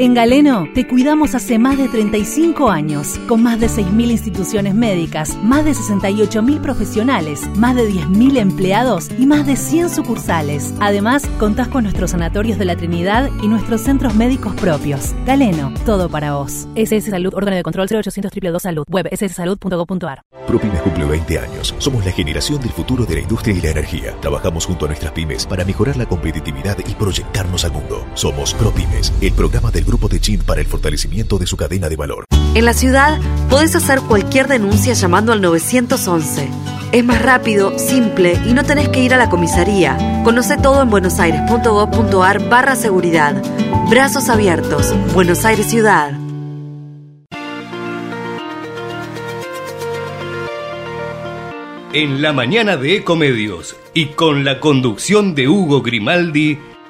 En Galeno te cuidamos hace más de 35 años, con más de 6.000 instituciones médicas, más de 68.000 profesionales, más de 10.000 empleados y más de 100 sucursales. Además, contás con nuestros sanatorios de la Trinidad y nuestros centros médicos propios. Galeno, todo para vos. SS Salud, órgano de control 0800 222 Salud, web sssalud.gov.ar. ProPymes cumple 20 años. Somos la generación del futuro de la industria y la energía. Trabajamos junto a nuestras pymes para mejorar la competitividad y proyectarnos al mundo. Somos ProPymes, el programa del Grupo de Chin para el fortalecimiento de su cadena de valor. En la ciudad podés hacer cualquier denuncia llamando al 911. Es más rápido, simple y no tenés que ir a la comisaría. Conoce todo en buenosaires.gov.ar barra seguridad. Brazos abiertos. Buenos Aires Ciudad. En la mañana de Ecomedios y con la conducción de Hugo Grimaldi,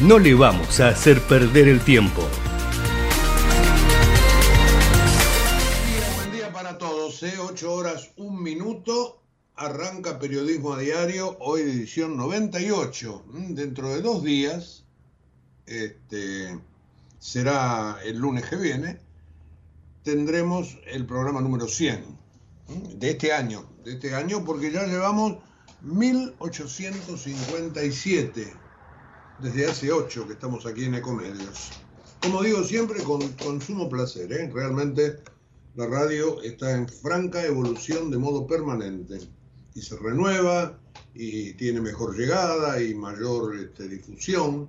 no le vamos a hacer perder el tiempo. Buen día para todos, 8 horas, un minuto. Arranca Periodismo a Diario, hoy edición 98. Mm, Dentro de dos días, este, será el lunes que viene, tendremos el programa número 100 mm, de este año. De este año, porque ya llevamos 1857 desde hace ocho que estamos aquí en Ecomedios. Como digo siempre, con, con sumo placer, ¿eh? realmente la radio está en franca evolución de modo permanente y se renueva y tiene mejor llegada y mayor este, difusión.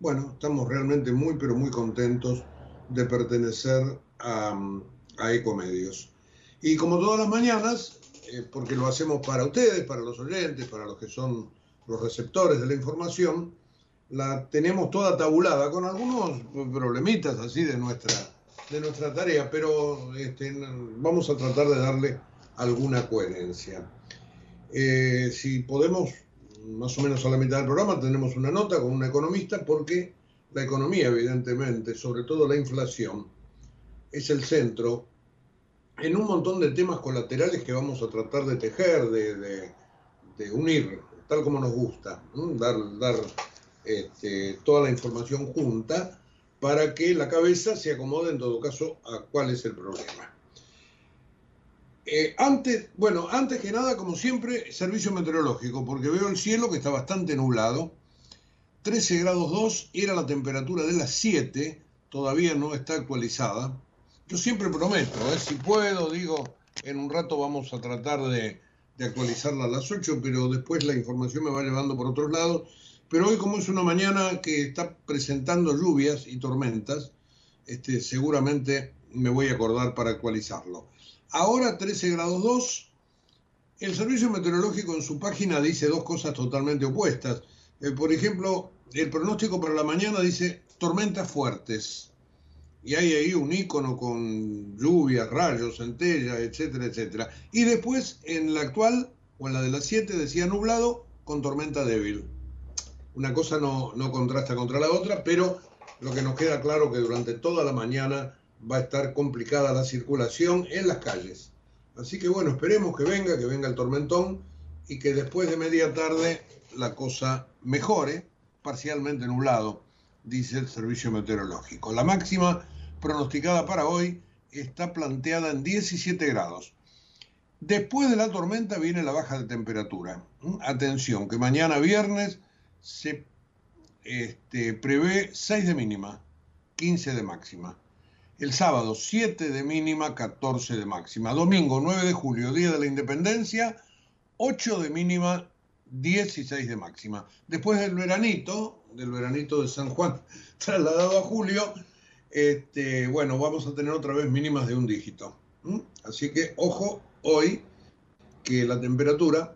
Bueno, estamos realmente muy, pero muy contentos de pertenecer a, a Ecomedios. Y como todas las mañanas, eh, porque lo hacemos para ustedes, para los oyentes, para los que son los receptores de la información, la tenemos toda tabulada con algunos problemitas así de nuestra, de nuestra tarea, pero este, vamos a tratar de darle alguna coherencia. Eh, si podemos, más o menos a la mitad del programa, tenemos una nota con un economista porque la economía, evidentemente, sobre todo la inflación, es el centro en un montón de temas colaterales que vamos a tratar de tejer, de, de, unir, tal como nos gusta, dar, dar este, toda la información junta para que la cabeza se acomode en todo caso a cuál es el problema. Eh, antes, bueno, antes que nada, como siempre, servicio meteorológico, porque veo el cielo que está bastante nublado. 13 grados 2 era la temperatura de las 7, todavía no está actualizada. Yo siempre prometo, ¿eh? si puedo, digo, en un rato vamos a tratar de, actualizarla a las 8, pero después la información me va llevando por otros lados pero hoy como es una mañana que está presentando lluvias y tormentas, este, seguramente me voy a acordar para actualizarlo. Ahora 13 grados 2, el servicio meteorológico en su página dice dos cosas totalmente opuestas. Eh, por ejemplo, el pronóstico para la mañana dice tormentas fuertes. Y hay ahí un icono con lluvias, rayos, centellas, etcétera, etcétera. Y después, en la actual, o en la de las 7, decía nublado con tormenta débil una cosa no, no, contrasta contra la otra, pero lo que nos queda claro que durante toda la mañana va a estar complicada la circulación en las calles. Así que bueno, esperemos que venga, que venga el tormentón y que después de media tarde la cosa mejore, parcialmente nublado dice el servicio meteorológico. La máxima pronosticada para hoy está planteada en 17 grados. Después de la tormenta viene la baja de temperatura. ¿Mm? Atención, que mañana viernes se este, prevé 6 de mínima, 15 de máxima. El sábado 7 de mínima, 14 de máxima. Domingo 9 de julio, Día de la Independencia, 8 de mínima, 16 de máxima. Después del veranito, del veranito de San Juan, trasladado a julio, este, bueno, vamos a tener otra vez mínimas de un dígito. Así que ojo hoy que la temperatura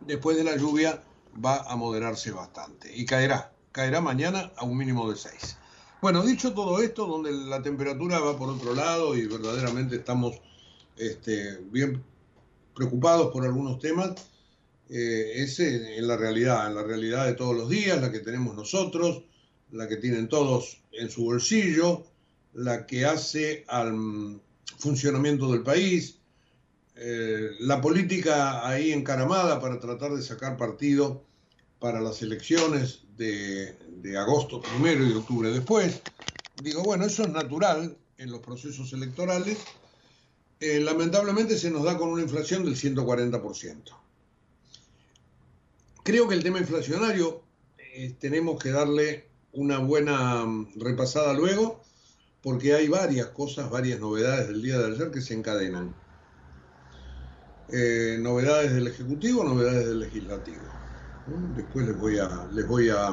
después de la lluvia va a moderarse bastante y caerá, caerá mañana a un mínimo de 6. Bueno, dicho todo esto, donde la temperatura va por otro lado y verdaderamente estamos este, bien preocupados por algunos temas, eh, es en la realidad, en la realidad de todos los días, la que tenemos nosotros, la que tienen todos en su bolsillo, la que hace al funcionamiento del país, eh, la política ahí encaramada para tratar de sacar partido para las elecciones de, agosto primero y octubre después. Digo, bueno, eso es natural en los procesos electorales. Eh, lamentablemente se nos da con una inflación del 140%. Creo que el tema inflacionario eh, tenemos que darle una buena mm, repasada luego, porque hay varias cosas, varias novedades del día de ayer que se encadenan. Eh, novedades del Ejecutivo, novedades del Legislativo. Después les voy, a, les voy a,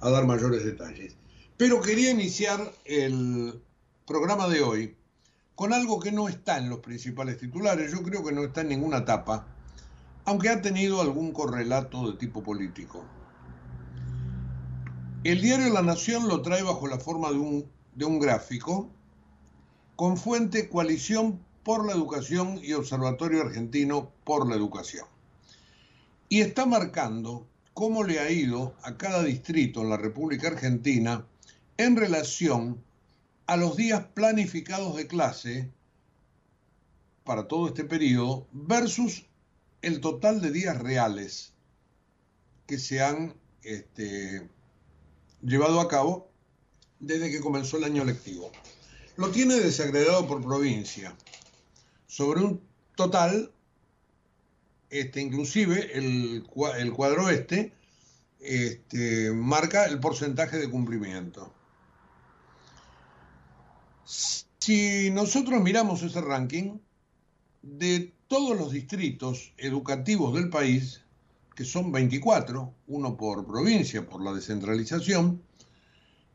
a dar mayores detalles. Pero quería iniciar el programa de hoy con algo que no está en los principales titulares, yo creo que no está en ninguna tapa, aunque ha tenido algún correlato de tipo político. El diario La Nación lo trae bajo la forma de un, de un gráfico con fuente Coalición por la Educación y Observatorio Argentino por la Educación. Y está marcando cómo le ha ido a cada distrito en la República Argentina en relación a los días planificados de clase para todo este periodo versus el total de días reales que se han este, llevado a cabo desde que comenzó el año lectivo. Lo tiene desagregado por provincia, sobre un total, este, inclusive el, el cuadro este, este, marca el porcentaje de cumplimiento. Si nosotros miramos ese ranking, de todos los distritos educativos del país, que son 24, uno por provincia, por la descentralización,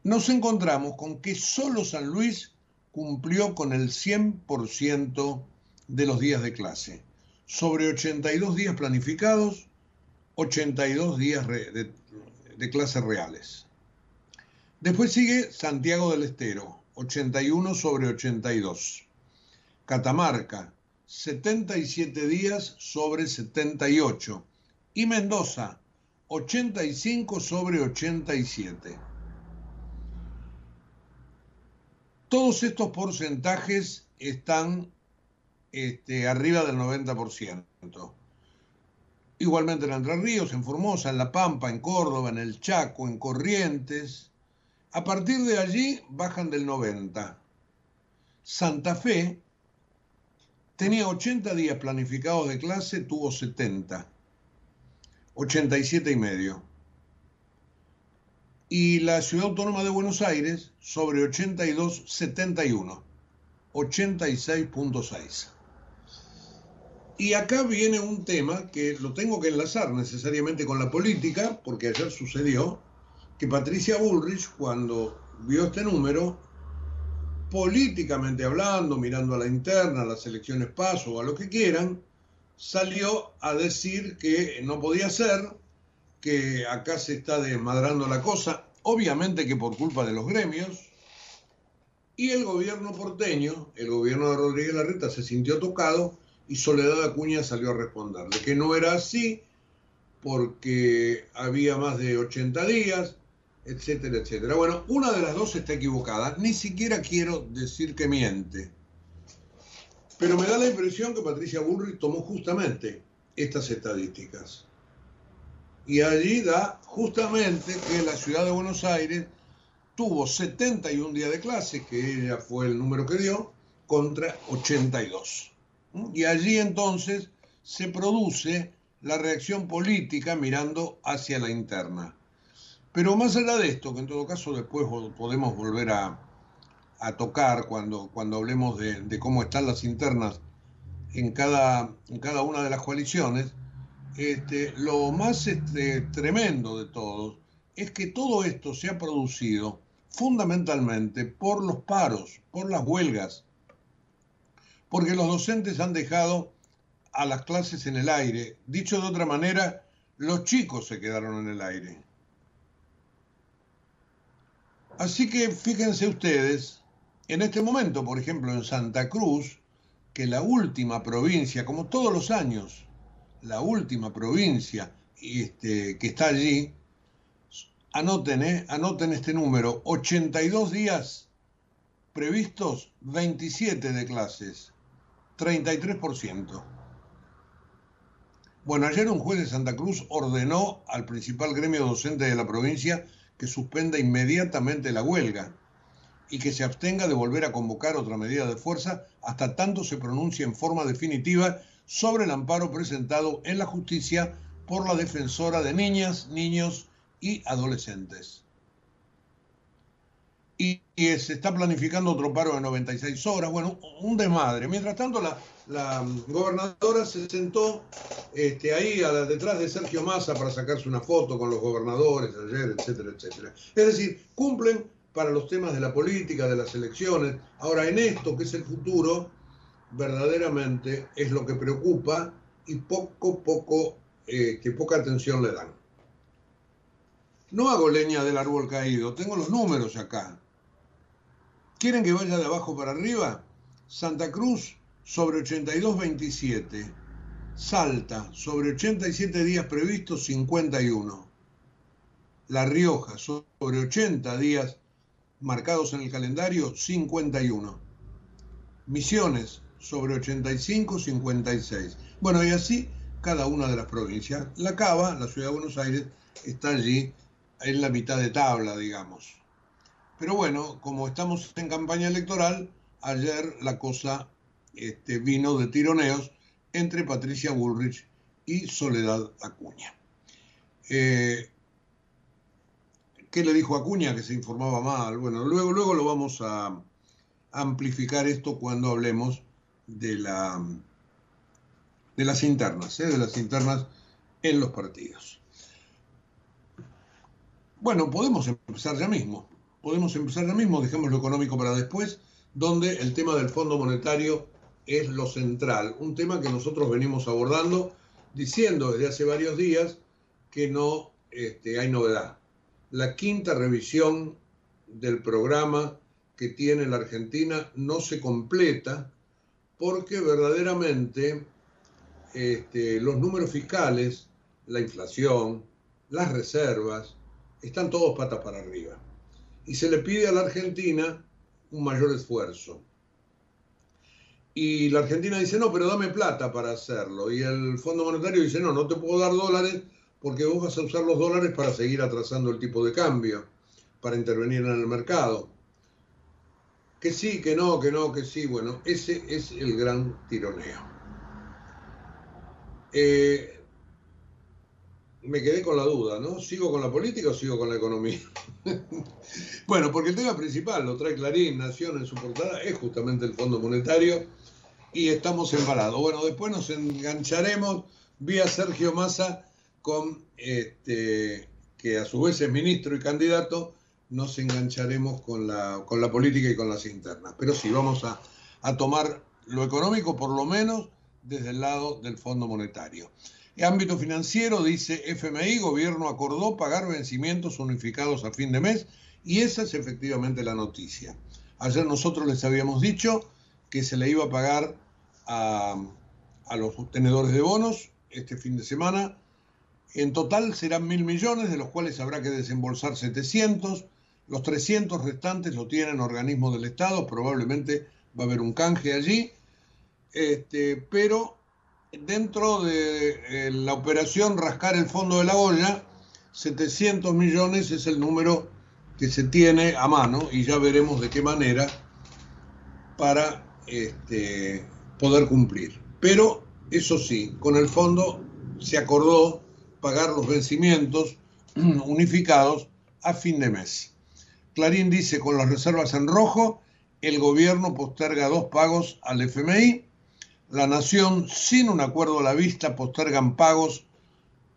nos encontramos con que solo San Luis cumplió con el 100% de los días de clase. Sobre 82 días planificados, 82 días de, de clases reales. Después sigue Santiago del Estero, 81 sobre 82. Catamarca, 77 días sobre 78 y Mendoza 85 sobre 87. Todos estos porcentajes están este, arriba del 90%. Igualmente en Entre Ríos, en Formosa, en La Pampa, en Córdoba, en El Chaco, en Corrientes. A partir de allí bajan del 90. Santa Fe Tenía 80 días planificados de clase, tuvo 70. 87 y medio. Y la Ciudad Autónoma de Buenos Aires, sobre 82, 71. 86.6. Y acá viene un tema que lo tengo que enlazar necesariamente con la política, porque ayer sucedió que Patricia Bullrich, cuando vio este número, políticamente hablando, mirando a la interna, a las elecciones paso a lo que quieran, salió a decir que no podía ser, que acá se está desmadrando la cosa, obviamente que por culpa de los gremios, y el gobierno porteño, el gobierno de Rodríguez Larreta se sintió tocado y Soledad Acuña salió a responderle que no era así porque había más de 80 días, etcétera, etcétera. Bueno, una de las dos está equivocada. Ni siquiera quiero decir que miente. Pero me da la impresión que Patricia Bullrich tomó justamente estas estadísticas. Y allí da justamente que la ciudad de Buenos Aires tuvo 71 días de clase, que ella fue el número que dio, contra 82. Y allí entonces se produce la reacción política mirando hacia la interna. Pero más allá de esto, que en todo caso después podemos volver a, tocar cuando, cuando hablemos de, cómo están las internas en cada, en cada una de las coaliciones, este, lo más este, tremendo de todo es que todo esto se ha producido fundamentalmente por los paros, por las huelgas, porque los docentes han dejado a las clases en el aire. Dicho de otra manera, los chicos se quedaron en el aire. Así que fíjense ustedes, en este momento, por ejemplo, en Santa Cruz, que la última provincia, como todos los años, la última provincia este, que está allí, anoten, eh, anoten este número, 82 días previstos, 27 de clases, 33%. Bueno, ayer un juez de Santa Cruz ordenó al principal gremio docente de la provincia que suspenda inmediatamente la huelga y que se abstenga de volver a convocar otra medida de fuerza hasta tanto se pronuncie en forma definitiva sobre el amparo presentado en la justicia por la defensora de niñas, niños y adolescentes. Y, se está planificando otro paro de 96 horas, bueno, un desmadre. Mientras tanto, la, gobernadora se sentó este, ahí a detrás de Sergio Massa para sacarse una foto con los gobernadores ayer, etcétera, etcétera. Es decir, cumplen para los temas de la política, de las elecciones. Ahora, en esto que es el futuro, verdaderamente es lo que preocupa y poco, poco, eh, que poca atención le dan. No hago leña del árbol caído, tengo los números acá. ¿Quieren que vaya de abajo para arriba? Santa Cruz sobre 82.27. Salta sobre 87 días previstos 51. La Rioja sobre 80 días marcados en el calendario 51. Misiones sobre 85, 56. Bueno, y así cada una de las provincias. La Cava, la ciudad de Buenos Aires, está allí en la mitad de tabla, digamos. Pero bueno, como estamos en campaña electoral, ayer la cosa este, vino de tironeos entre Patricia Bullrich y Soledad Acuña. Eh, ¿Qué le dijo Acuña? Que se informaba mal. Bueno, luego, luego lo vamos a amplificar esto cuando hablemos de, la, de las internas, ¿eh? de las internas en los partidos. Bueno, podemos empezar ya mismo. Podemos empezar ya mismo, dejemos lo económico para después, donde el tema del Fondo Monetario es lo central. Un tema que nosotros venimos abordando diciendo desde hace varios días que no este, hay novedad. La quinta revisión del programa que tiene la Argentina no se completa porque verdaderamente este, los números fiscales, la inflación, las reservas, están todos patas para arriba. Y se le pide a la Argentina un mayor esfuerzo. Y la Argentina dice, no, pero dame plata para hacerlo. Y el Fondo Monetario dice, no, no te puedo dar dólares porque vos vas a usar los dólares para seguir atrasando el tipo de cambio, para intervenir en el mercado. Que sí, que no, que no, que sí. Bueno, ese es el gran tironeo. Eh, me quedé con la duda, ¿no? ¿Sigo con la política o sigo con la economía? bueno, porque el tema principal, lo trae Clarín, Nación en su portada, es justamente el Fondo Monetario y estamos embalados. Bueno, después nos engancharemos vía Sergio Massa con este, que a su vez es ministro y candidato nos engancharemos con la, con la política y con las internas. Pero sí, vamos a, tomar lo económico por lo menos desde el lado del Fondo Monetario. En ámbito financiero, dice FMI, gobierno acordó pagar vencimientos unificados a fin de mes y esa es efectivamente la noticia. Ayer nosotros les habíamos dicho que se le iba a pagar a, a los tenedores de bonos este fin de semana. En total serán mil millones, de los cuales habrá que desembolsar 700. Los 300 restantes lo tienen organismos del Estado, probablemente va a haber un canje allí, este, pero dentro de eh, la operación rascar el fondo de la olla, 700 millones es el número que se tiene a mano y ya veremos de qué manera para este, poder cumplir. Pero eso sí, con el fondo se acordó pagar los vencimientos unificados a fin de mes. Clarín dice, con las reservas en rojo, el gobierno posterga dos pagos al FMI, la nación, sin un acuerdo a la vista, postergan pagos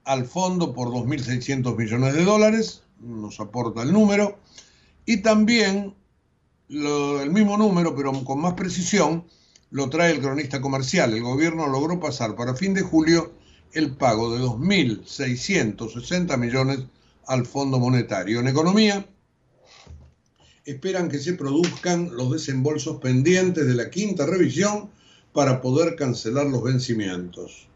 al fondo por 2.600 millones de dólares, nos aporta el número, y también el mismo número, pero con más precisión, lo trae el cronista comercial. El gobierno logró pasar para fin de julio el pago de 2.660 millones al Fondo Monetario. En economía, esperan que se produzcan los desembolsos pendientes de la quinta revisión para poder cancelar los vencimientos.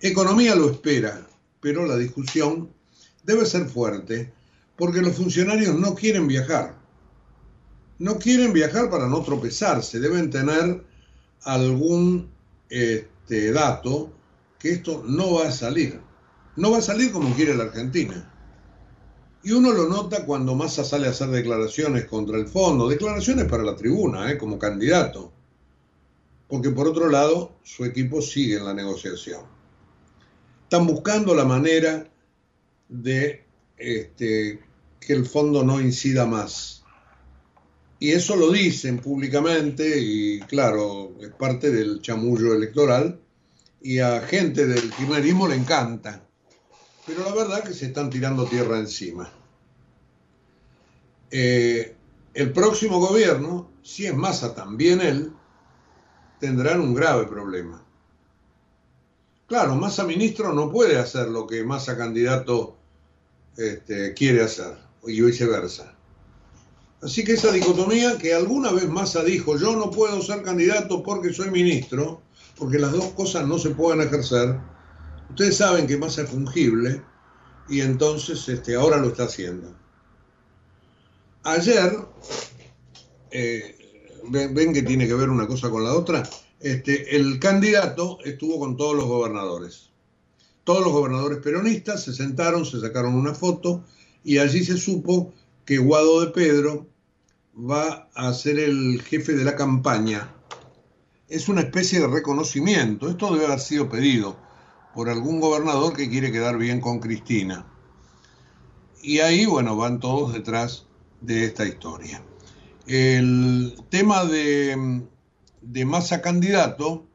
Economía lo espera, pero la discusión debe ser fuerte porque los funcionarios no quieren viajar. No quieren viajar para no tropezarse, deben tener algún este, dato que esto no va a salir. No va a salir como quiere la Argentina. Y uno lo nota cuando Massa sale a hacer declaraciones contra el fondo, declaraciones para la tribuna, ¿eh? como candidato. Porque por otro lado, su equipo sigue en la negociación. Están buscando la manera de este, que el fondo no incida más. Y eso lo dicen públicamente y claro, es parte del chamullo electoral y a gente del kirchnerismo le encanta pero la verdad que se están tirando tierra encima. Eh, el próximo gobierno, si es Massa también él, tendrán un grave problema. Claro, Massa ministro no puede hacer lo que Massa candidato este, quiere hacer, y viceversa. Así que esa dicotomía que alguna vez Massa dijo, yo no puedo ser candidato porque soy ministro, porque las dos cosas no se pueden ejercer, Ustedes saben que Massa es fungible y entonces este, ahora lo está haciendo. Ayer, eh, ven, que tiene que ver una cosa con la otra, este, el candidato estuvo con todos los gobernadores. Todos los gobernadores peronistas se sentaron, se sacaron una foto y allí se supo que Guado de Pedro va a ser el jefe de la campaña. Es una especie de reconocimiento. Esto debe haber sido pedido por algún gobernador que quiere quedar bien con Cristina. Y ahí, bueno, van todos detrás de esta historia. El tema de, masa candidato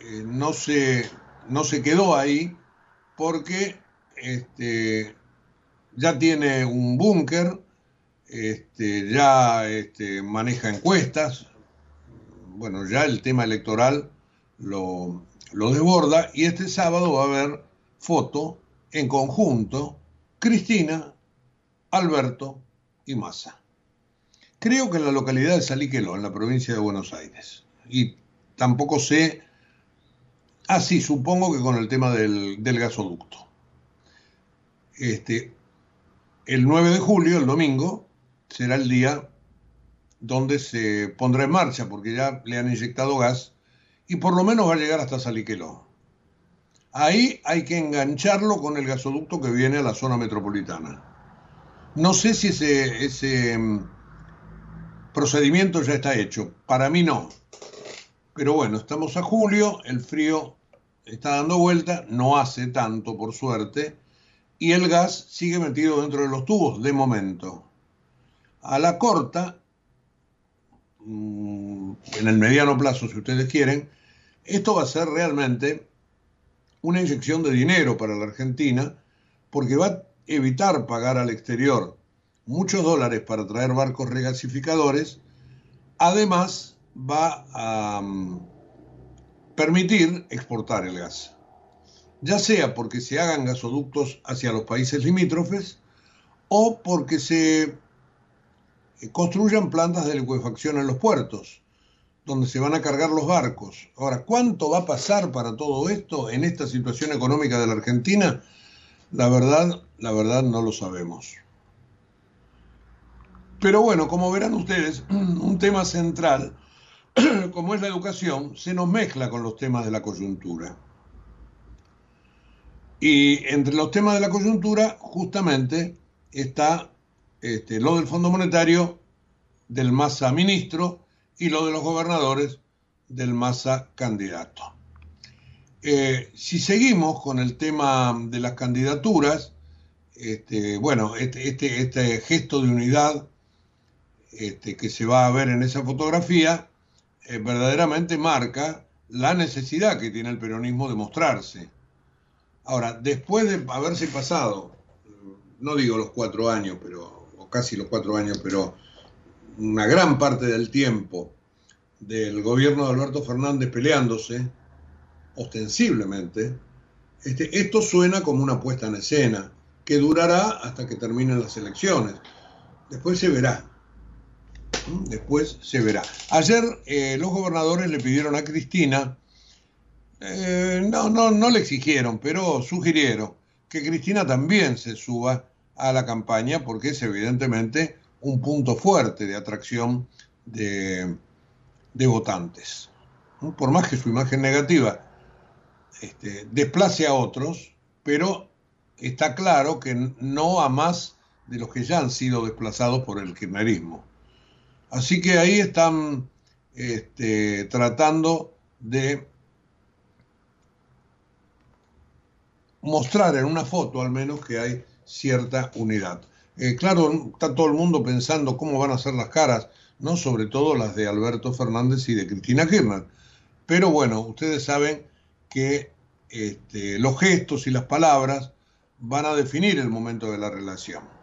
eh, no, se, no se quedó ahí porque este, ya tiene un búnker, este, ya este, maneja encuestas, bueno, ya el tema electoral lo, lo desborda y este sábado va a haber foto en conjunto Cristina, Alberto y Massa. Creo que en la localidad de Saliqueló, en la provincia de Buenos Aires. Y tampoco sé, ah sí, supongo que con el tema del, gasoducto. Este, el 9 de julio, el domingo, será el día donde se pondrá en marcha, porque ya le han inyectado gas y por lo menos va a llegar hasta Saliqueló. Ahí hay que engancharlo con el gasoducto que viene a la zona metropolitana. No sé si ese, ese mm, procedimiento ya está hecho. Para mí no. Pero bueno, estamos a julio, el frío está dando vuelta, no hace tanto por suerte, y el gas sigue metido dentro de los tubos de momento. A la corta, mm, en el mediano plazo, si ustedes quieren, esto va a ser realmente una inyección de dinero para la Argentina porque va a evitar pagar al exterior muchos dólares para traer barcos regasificadores, además va a mm, permitir exportar el gas, ya sea porque se hagan gasoductos hacia los países limítrofes o porque se construyan plantas de liquefacción en los puertos donde se van a cargar los barcos. Ahora, ¿cuánto va a pasar para todo esto en esta situación económica de la Argentina? La verdad, la verdad no lo sabemos. Pero bueno, como verán ustedes, un tema central, como es la educación, se nos mezcla con los temas de la coyuntura. Y entre los temas de la coyuntura, justamente, está este, lo del Fondo Monetario del Massa ministro y lo de los gobernadores del Massa candidato. Eh, si seguimos con el tema de las candidaturas, este, bueno, este, este, este, gesto de unidad este, que se va a ver en esa fotografía eh, verdaderamente marca la necesidad que tiene el peronismo de mostrarse. Ahora, después de haberse pasado, no digo los cuatro años, pero, o casi los cuatro años, pero una gran parte del tiempo del gobierno de Alberto Fernández peleándose, ostensiblemente, este, esto suena como una puesta en escena que durará hasta que terminen las elecciones. Después se verá. Después se verá. Ayer eh, los gobernadores le pidieron a Cristina, eh, no, no, no le exigieron, pero sugirieron que Cristina también se suba a la campaña porque es evidentemente un punto fuerte de atracción de, de votantes. Por más que su imagen negativa este, desplace a otros, pero está claro que no a más de los que ya han sido desplazados por el kirchnerismo. Así que ahí están este, tratando de mostrar en una foto al menos que hay cierta unidad. Eh, claro, está todo el mundo pensando cómo van a ser las caras, ¿no? Sobre todo las de Alberto Fernández y de Cristina Kirchner. Pero bueno, ustedes saben que este, los gestos y las palabras van a definir el momento de la relación.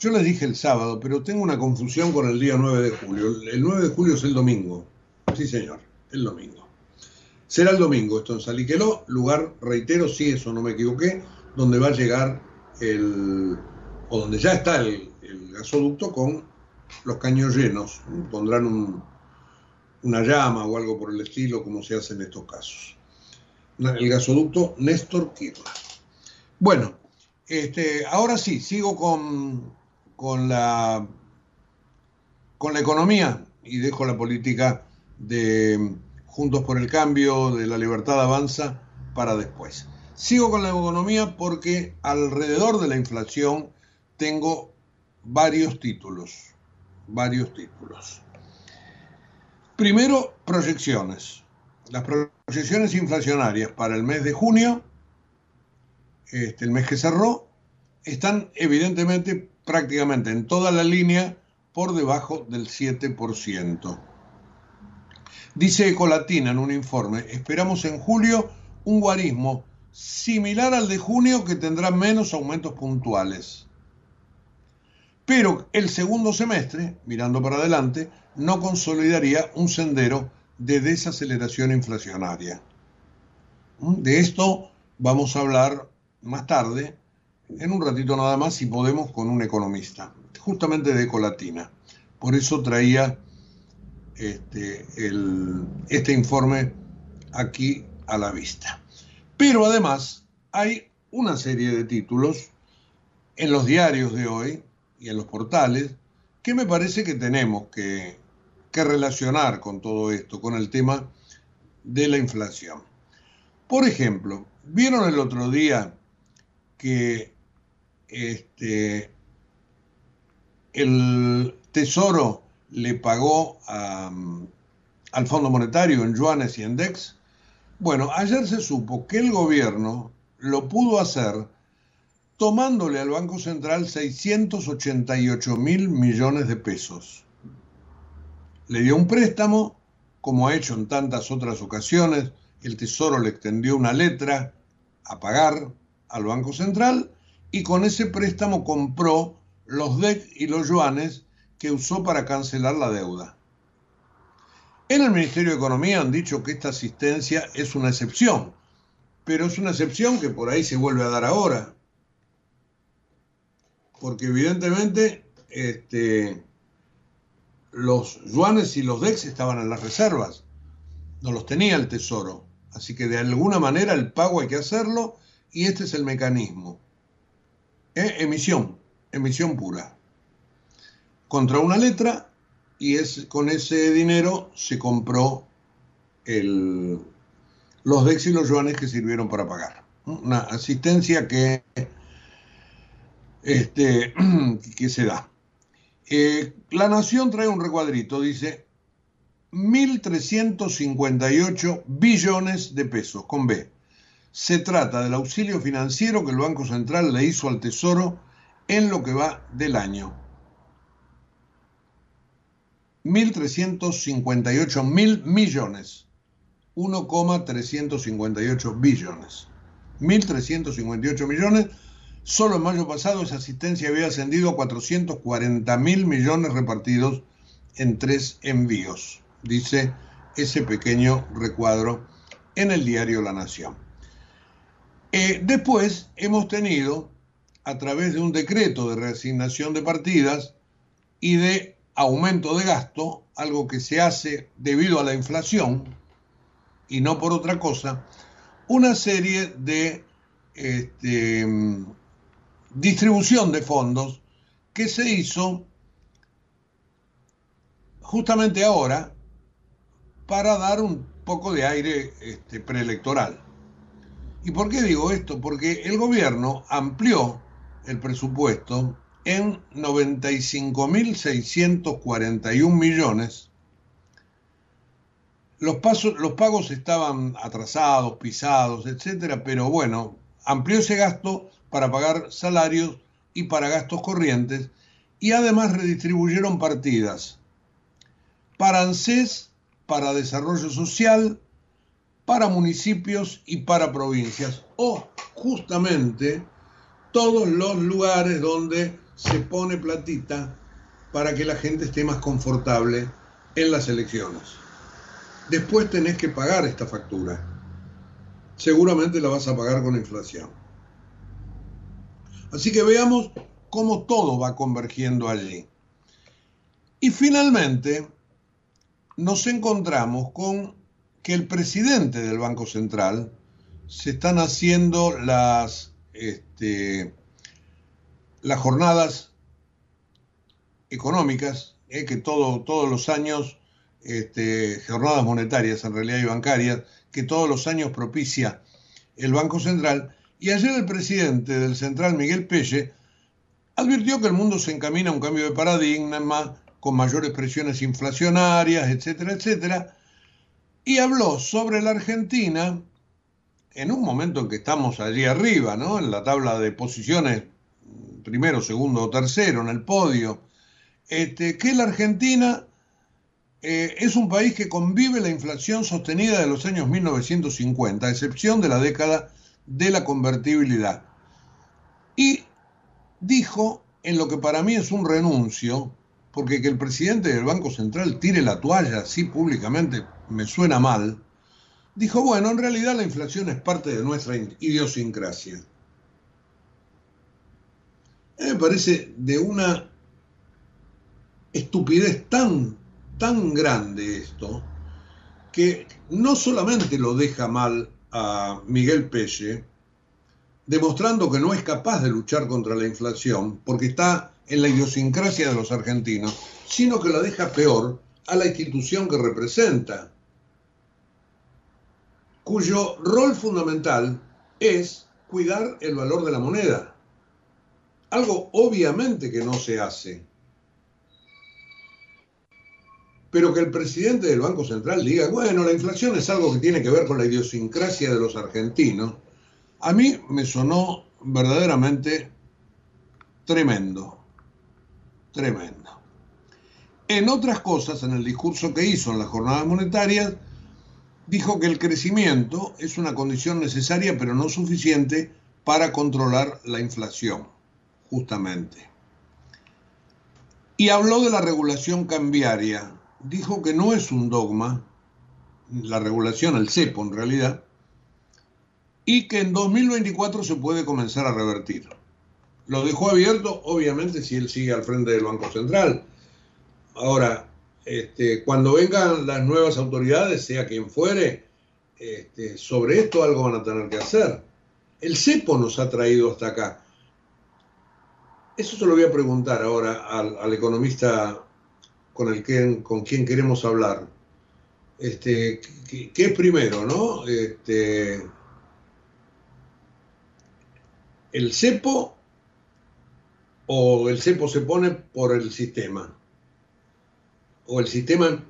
Yo les dije el sábado, pero tengo una confusión con el día 9 de julio. El 9 de julio es el domingo. Sí, señor, el domingo. Será el domingo esto en Saliqueló, lugar, reitero, si eso no me equivoqué, donde va a llegar el, o donde ya está el, gasoducto con los caños llenos. Pondrán una llama o algo por el estilo, como se hace en estos casos. El gasoducto Néstor Kirchner. Bueno, este, ahora sí, sigo con, con, la, con la economía y dejo la política de Juntos por el Cambio, de la Libertad Avanza, para después. Sigo con la economía porque alrededor de la inflación tengo varios títulos, varios títulos. Primero, proyecciones. Las proyecciones inflacionarias para el mes de junio este, el mes que cerró, están evidentemente prácticamente en toda la línea por debajo del 7%. Dice Ecolatina en un informe, esperamos en julio un guarismo similar al de junio que tendrá menos aumentos puntuales. Pero el segundo semestre, mirando para adelante, no consolidaría un sendero de desaceleración inflacionaria. De esto vamos a hablar más tarde, en un ratito nada más, si podemos, con un economista, justamente de Ecolatina. Por eso traía este, este informe aquí a la vista. Pero además hay una serie de títulos en los diarios de hoy y en los portales que me parece que tenemos que relacionar con todo esto, con el tema de la inflación. Por ejemplo, ¿vieron el otro día que este, el Tesoro le pagó al Fondo Monetario en yuanes y en DEX. Bueno, ayer se supo que el gobierno lo pudo hacer tomándole al Banco Central 688 mil millones de pesos. Le dio un préstamo, como ha hecho en tantas otras ocasiones, el Tesoro le extendió una letra a pagar, al Banco Central y con ese préstamo compró los DEC y los yuanes que usó para cancelar la deuda. En el Ministerio de Economía han dicho que esta asistencia es una excepción, pero es una excepción que por ahí se vuelve a dar ahora. Porque evidentemente este, los yuanes y los DEX estaban en las reservas, no los tenía el Tesoro. Así que de alguna manera el pago hay que hacerlo y este es el mecanismo. Emisión, emisión pura. Contra una letra y es, con ese dinero se compró el, los DEX y los yuanes que sirvieron para pagar. Una asistencia que este, que se da. Eh, la Nación trae un recuadrito, dice 1.358 billones de pesos, con B. Se trata del auxilio financiero que el Banco Central le hizo al Tesoro en lo que va del año. 1.358 mil millones. 1,358 billones. 1.358 millones. Solo en mayo pasado esa asistencia había ascendido a 440 mil millones repartidos en tres envíos, dice ese pequeño recuadro en el diario La Nación. Eh, después hemos tenido, a través de un decreto de reasignación de partidas y de aumento de gasto, algo que se hace debido a la inflación y no por otra cosa, una serie de este, distribución de fondos que se hizo justamente ahora para dar un poco de aire este, preelectoral. ¿Y por qué digo esto? Porque el gobierno amplió el presupuesto en 95.641 millones. Los, pagos estaban atrasados, pisados, etcétera, pero bueno, amplió ese gasto para pagar salarios y para gastos corrientes y además redistribuyeron partidas para ANSES, para desarrollo social, para municipios y para provincias, o justamente todos los lugares donde se pone platita para que la gente esté más confortable en las elecciones. Después tenés que pagar esta factura. Seguramente la vas a pagar con inflación. Así que veamos cómo todo va convergiendo allí. Y finalmente nos encontramos con que el presidente del Banco Central se están haciendo las este, las jornadas económicas, eh, que todo, todos los años, este, jornadas monetarias en realidad y bancarias, que todos los años propicia el Banco Central. Y ayer el presidente del Central, Miguel Pelle, advirtió que el mundo se encamina a un cambio de paradigma, con mayores presiones inflacionarias, etcétera, etcétera, y habló sobre la Argentina en un momento en que estamos allí arriba, ¿no? En la tabla de posiciones primero, segundo o tercero en el podio, este, que la Argentina eh, es un país que convive la inflación sostenida de los años 1950, a excepción de la década de la convertibilidad. Y dijo, en lo que para mí es un renuncio, porque que el presidente del Banco Central tire la toalla así públicamente me suena mal, dijo, bueno, en realidad la inflación es parte de nuestra idiosincrasia me parece de una estupidez tan, tan grande esto, que no solamente lo deja mal a Miguel Pelle, demostrando que no es capaz de luchar contra la inflación, porque está en la idiosincrasia de los argentinos, sino que lo deja peor a la institución que representa, cuyo rol fundamental es cuidar el valor de la moneda. Algo obviamente que no se hace. Pero que el presidente del Banco Central diga, bueno, la inflación es algo que tiene que ver con la idiosincrasia de los argentinos, a mí me sonó verdaderamente tremendo. Tremendo. En otras cosas, en el discurso que hizo en las jornadas monetarias, dijo que el crecimiento es una condición necesaria pero no suficiente para controlar la inflación justamente. Y habló de la regulación cambiaria. Dijo que no es un dogma, la regulación, el cepo en realidad, y que en 2024 se puede comenzar a revertir. Lo dejó abierto, obviamente, si él sigue al frente del Banco Central. Ahora, este, cuando vengan las nuevas autoridades, sea quien fuere, este, sobre esto algo van a tener que hacer. El cepo nos ha traído hasta acá. Eso se lo voy a preguntar ahora al, economista con, el que, con quien queremos hablar. Este, ¿qué, es primero, no? ¿El cepo o el cepo se pone por el sistema, o el sistema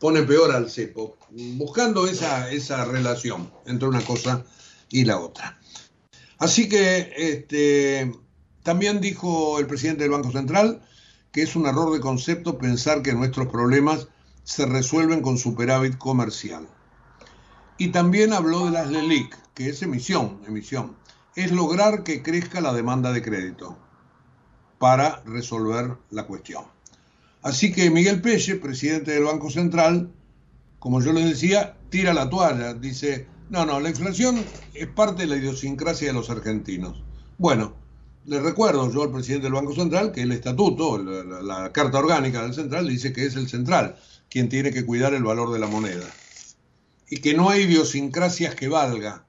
pone peor al cepo, buscando esa, esa relación entre una cosa y la otra. Así que este, también dijo el presidente del Banco Central que es un error de concepto pensar que nuestros problemas se resuelven con superávit comercial. Y también habló de las LELIC, que es emisión, emisión. Es lograr que crezca la demanda de crédito para resolver la cuestión. Así que Miguel Pelle, presidente del Banco Central, como yo les decía, tira la toalla. Dice, no, no, la inflación es parte de la idiosincrasia de los argentinos. Bueno, le recuerdo yo al presidente del Banco Central que el estatuto, la, la, carta orgánica del central, dice que es el central quien tiene que cuidar el valor de la moneda. Y que no hay idiosincrasias que valga.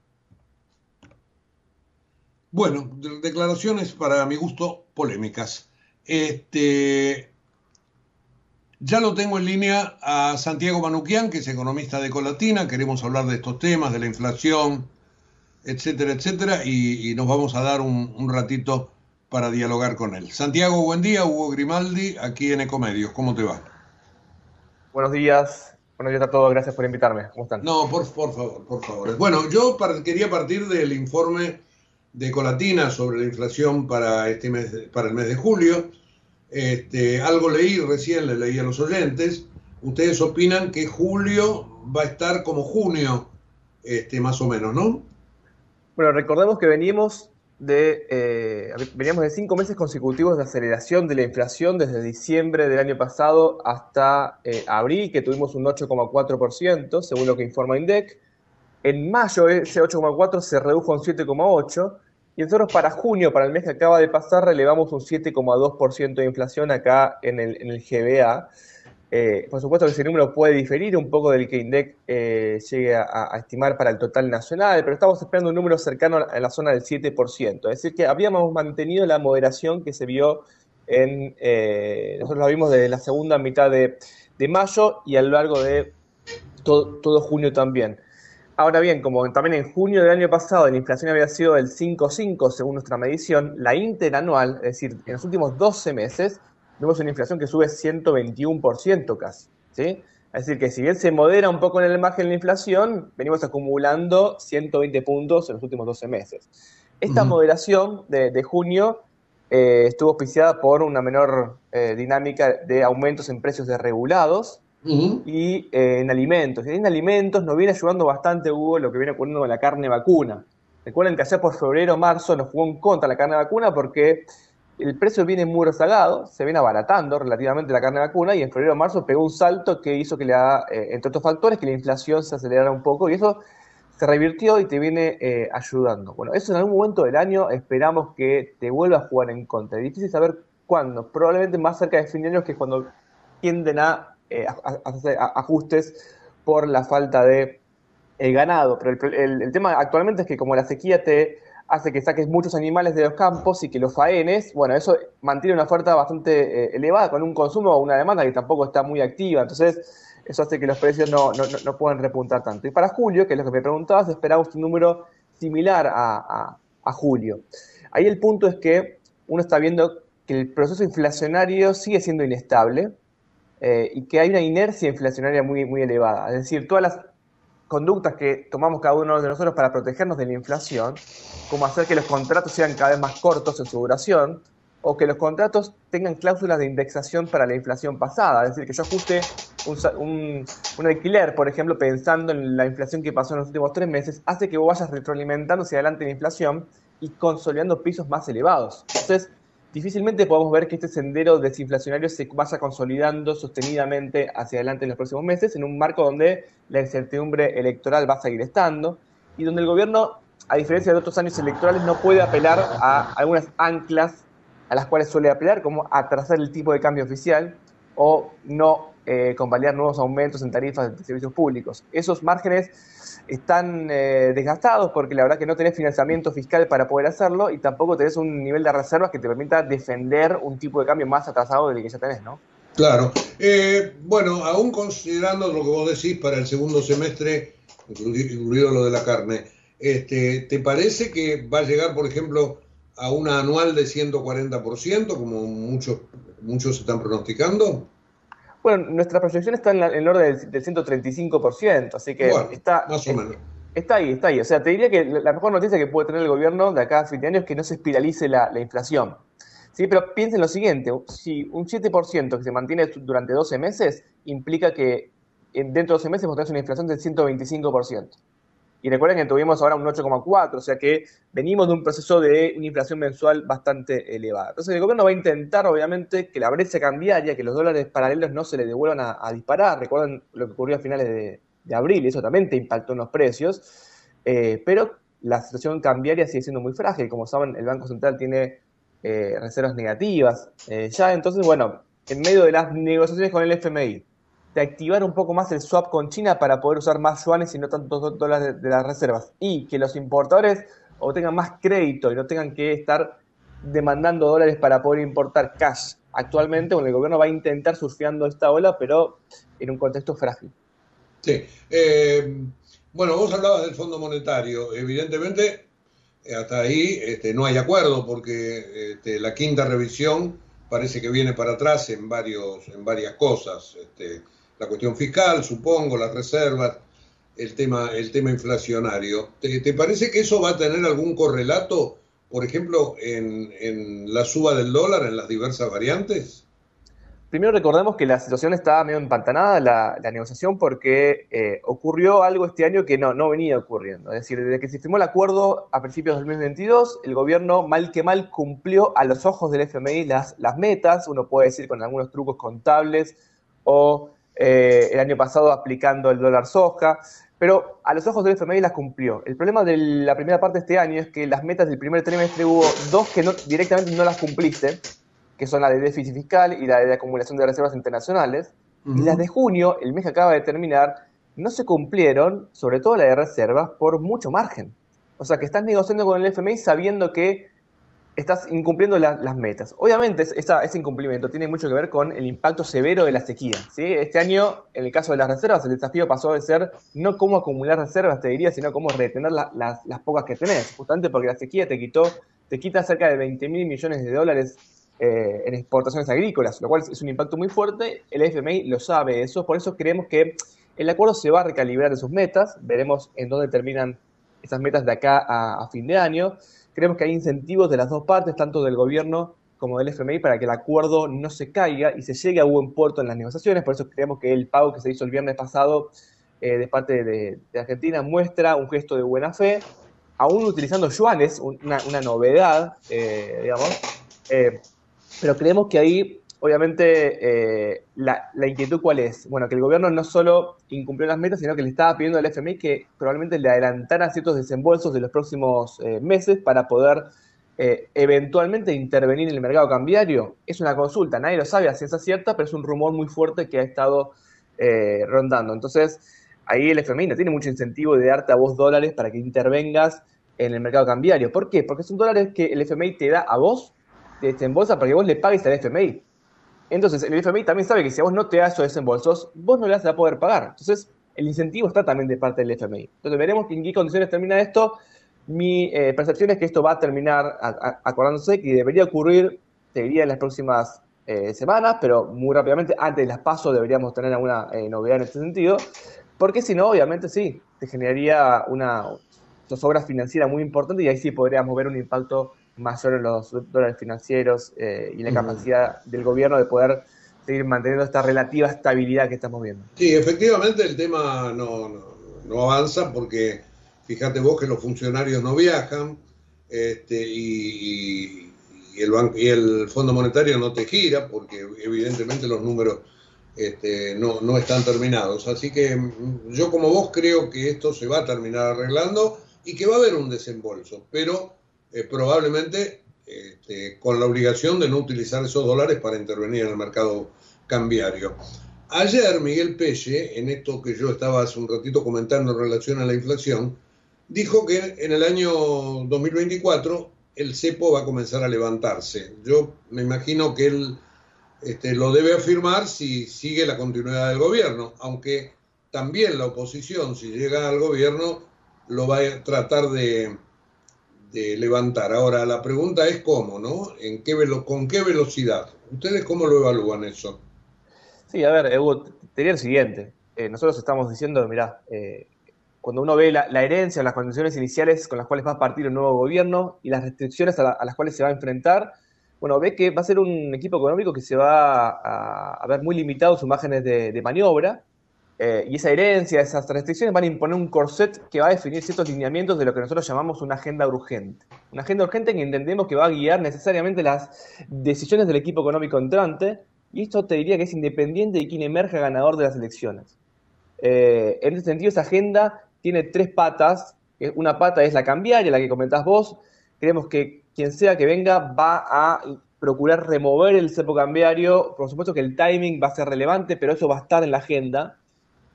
Bueno, declaraciones para mi gusto polémicas. Este, ya lo tengo en línea a Santiago Manuquian, que es economista de Colatina. Queremos hablar de estos temas, de la inflación, etcétera, etcétera, y, y nos vamos a dar un, un, ratito para dialogar con él. Santiago, buen día, Hugo Grimaldi, aquí en Ecomedios, ¿cómo te va? Buenos días, buenos días a todos, gracias por invitarme, ¿cómo están? No, por, por favor, por favor. Bueno, yo par quería partir del informe de Colatina sobre la inflación para, este mes, para el mes de julio. Este, algo leí recién, le leí a los oyentes. Ustedes opinan que julio va a estar como junio, este, más o menos, ¿no? Bueno, recordemos que venimos de, eh, veníamos de cinco meses consecutivos de aceleración de la inflación desde diciembre del año pasado hasta eh, abril, que tuvimos un 8,4%, según lo que informa INDEC. En mayo ese 8,4 se redujo a un 7,8 y nosotros para junio, para el mes que acaba de pasar, relevamos un 7,2% de inflación acá en el, en GBA. Eh, por supuesto que ese número puede diferir un poco del que INDEC eh, llegue a, estimar para el total nacional, pero estamos esperando un número cercano a la zona del 7%. Es decir, que habíamos mantenido la moderación que se vio en, eh, nosotros la vimos desde la segunda mitad de, mayo y a lo largo de todo, junio también. Ahora bien, como también en junio del año pasado la inflación había sido del 5,5 según nuestra medición, la interanual, es decir, en los últimos 12 meses, vemos una inflación que sube 121% casi. ¿sí? Es decir, que si bien se modera un poco en el margen de la inflación, venimos acumulando 120 puntos en los últimos 12 meses. Esta uh -huh. moderación de, de junio eh, estuvo auspiciada por una menor eh, dinámica de aumentos en precios de regulados uh y eh, en alimentos. Y en alimentos nos viene ayudando bastante, Hugo, lo que viene ocurriendo con la carne vacuna. Recuerden que allá por febrero, marzo nos jugó en contra la carne vacuna porque el precio viene muy rezagado, se viene abaratando relativamente la carne vacuna y en febrero marzo pegó un salto que hizo que haga, eh, entre otros factores, que la inflación se acelerara un poco y eso se revirtió y te viene eh, ayudando. Bueno, eso en algún momento del año esperamos que te vuelva a jugar en contra. Es difícil saber cuándo, probablemente más cerca de fin de año que es cuando tienden a, eh, ajustes por la falta de eh, ganado. Pero el, tema actualmente es que como la sequía te hace que saques muchos animales de los campos y que los faenes, bueno, eso mantiene una oferta bastante eh, elevada con un consumo o una demanda que tampoco está muy activa, entonces eso hace que los precios no, no, no puedan repuntar tanto. Y para julio, que es lo que me preguntabas, esperamos un número similar a, a julio. Ahí el punto es que uno está viendo que el proceso inflacionario sigue siendo inestable eh, y que hay una inercia inflacionaria muy, muy elevada. Es decir, todas las conductas que tomamos cada uno de nosotros para protegernos de la inflación, como hacer que los contratos sean cada vez más cortos en su duración, o que los contratos tengan cláusulas de indexación para la inflación pasada, es decir, que yo ajuste un, un, un, alquiler, por ejemplo, pensando en la inflación que pasó en los últimos tres meses, hace que vos vayas retroalimentando hacia adelante la inflación y consolidando pisos más elevados. Entonces, difícilmente podemos ver que este sendero desinflacionario se vaya consolidando sostenidamente hacia adelante en los próximos meses, en un marco donde la incertidumbre electoral va a seguir estando y donde el gobierno, a diferencia de otros años electorales, no puede apelar a algunas anclas a las cuales suele apelar, como atrasar el tipo de cambio oficial o no eh, convalidar nuevos aumentos en tarifas de servicios públicos. Esos márgenes están eh, desgastados porque la verdad que no tenés financiamiento fiscal para poder hacerlo y tampoco tenés un nivel de reservas que te permita defender un tipo de cambio más atrasado del que ya tenés, ¿no? Claro. Eh, bueno, aún considerando lo que vos decís para el segundo semestre, incluido lo de la carne, este, ¿te parece que va a llegar, por ejemplo, a una anual de 140%, como muchos, muchos están pronosticando? Bueno, nuestra proyección está en, el orden del, 135%, así que está, más o menos. Está ahí, está ahí. O sea, te diría que la mejor noticia que puede tener el gobierno de acá a fin de año es que no se espiralice la, inflación. Sí, pero piensen lo siguiente, si un 7% que se mantiene durante 12 meses implica que dentro de 12 meses vamos a tener una inflación del 125%. Y recuerden que tuvimos ahora un 8,4, o sea que venimos de un proceso de una inflación mensual bastante elevada. Entonces el gobierno va a intentar, obviamente, que la brecha cambiaria, que los dólares paralelos no se le devuelvan a, disparar. Recuerden lo que ocurrió a finales de, abril, y eso también te impactó en los precios. Eh, pero la situación cambiaria sigue siendo muy frágil. Como saben, el Banco Central tiene eh, reservas negativas. Eh, ya entonces, bueno, en medio de las negociaciones con el FMI, activar un poco más el swap con China para poder usar más yuanes y no tantos dólares de, las reservas. Y que los importadores obtengan más crédito y no tengan que estar demandando dólares para poder importar cash. Actualmente, bueno, el gobierno va a intentar surfeando esta ola, pero en un contexto frágil. Sí. Eh, bueno, vos hablabas del Fondo Monetario. Evidentemente, hasta ahí este, no hay acuerdo porque este, la quinta revisión parece que viene para atrás en, varios, en varias cosas. Este, la cuestión fiscal, supongo, las reservas, el tema, el tema inflacionario. ¿Te, parece que eso va a tener algún correlato, por ejemplo, en, la suba del dólar en las diversas variantes? Primero recordemos que la situación está medio empantanada, la, la negociación, porque eh, ocurrió algo este año que no, no venía ocurriendo. Es decir, desde que se firmó el acuerdo a principios de 2022, el gobierno mal que mal cumplió a los ojos del FMI las, las metas, uno puede decir con algunos trucos contables o eh, el año pasado aplicando el dólar soja, pero a los ojos del FMI las cumplió. El problema de la primera parte de este año es que las metas del primer trimestre hubo dos que no, directamente no las cumpliste, que son la de déficit fiscal y la de acumulación de reservas internacionales. Y las de junio, el mes que acaba de terminar, no se cumplieron, sobre todo la de reservas, por mucho margen. O sea que estás negociando con el FMI sabiendo que estás incumpliendo las metas. Obviamente ese incumplimiento tiene mucho que ver con el impacto severo de la sequía. ¿sí? Este año, en el caso de las reservas, el desafío pasó de ser no cómo acumular reservas, te diría, sino cómo retener las, pocas que tenés, justamente porque la sequía te quitó, te quita cerca de 20 mil millones de dólares eh, en exportaciones agrícolas, lo cual es un impacto muy fuerte. El FMI lo sabe eso, por eso creemos que el acuerdo se va a recalibrar en sus metas, veremos en dónde terminan esas metas de acá a fin de año. Creemos que hay incentivos de las dos partes, tanto del gobierno como del FMI, para que el acuerdo no se caiga y se llegue a buen puerto en las negociaciones. Por eso creemos que el pago que se hizo el viernes pasado eh, de parte de, Argentina muestra un gesto de buena fe, aún utilizando yuanes, una, novedad, eh, digamos. Eh, pero creemos que ahí obviamente, eh, la, inquietud cuál es? Bueno, que el gobierno no solo incumplió las metas, sino que le estaba pidiendo al FMI que probablemente le adelantara ciertos desembolsos de los próximos eh, meses para poder eh, eventualmente intervenir en el mercado cambiario. Es una consulta, nadie lo sabe a ciencia cierta, pero es un rumor muy fuerte que ha estado rondando. Entonces, ahí el FMI no tiene mucho incentivo de darte a vos dólares para que intervengas en el mercado cambiario. ¿Por qué? Porque son dólares que el FMI te da a vos, te desembolsa para que vos le pagues al FMI. Entonces, el FMI también sabe que si a vos no te das esos desembolsos, vos no le vas a poder pagar. Entonces, el incentivo está también de parte del FMI. Entonces, veremos en qué condiciones termina esto. Mi eh, percepción es que esto va a terminar acordándose que debería ocurrir, te diría, en las próximas eh, semanas, pero muy rápidamente, antes de las pasos, deberíamos tener alguna eh, novedad en este sentido. Porque si no, obviamente sí, te generaría una zozobra financiera muy importante y ahí sí podríamos ver un impacto mayor en los dólares financieros eh, y la capacidad del gobierno de poder seguir manteniendo esta relativa estabilidad que estamos viendo. Sí, efectivamente el tema no, no, avanza porque fíjate vos que los funcionarios no viajan este, y, el banco, y el Fondo Monetario no te gira porque evidentemente los números este, no, no están terminados. Así que mm, yo como vos creo que esto se va a terminar arreglando y que va a haber un desembolso, pero eh, probablemente este, con la obligación de no utilizar esos dólares para intervenir en el mercado cambiario. Ayer Miguel Pelle, en esto que yo estaba hace un ratito comentando en relación a la inflación, dijo que en el año 2024 el cepo va a comenzar a levantarse. Yo me imagino que él este, lo debe afirmar si sigue la continuidad del gobierno, aunque también la oposición, si llega al gobierno, lo va a tratar de, levantar. Ahora, la pregunta es cómo, ¿no? ¿En qué ¿Con qué velocidad? ¿Ustedes cómo lo evalúan eso? Sí, a ver, Evo, te el siguiente. Eh, nosotros estamos diciendo, mirá, eh, cuando uno ve la, herencia, las condiciones iniciales con las cuales va a partir el nuevo gobierno y las restricciones a, las cuales se va a enfrentar, bueno, ve que va a ser un equipo económico que se va a, ver muy limitado sus márgenes de, maniobra, eh, y esa herencia, esas restricciones van a imponer un corset que va a definir ciertos lineamientos de lo que nosotros llamamos una agenda urgente. Una agenda urgente que entendemos que va a guiar necesariamente las decisiones del equipo económico entrante, y esto te diría que es independiente de quién emerja ganador de las elecciones. Eh, en ese sentido, esa agenda tiene tres patas. Una pata es la cambiaria, la que comentás vos. Creemos que quien sea que venga va a procurar remover el cepo cambiario. Por supuesto que el timing va a ser relevante, pero eso va a estar en la agenda.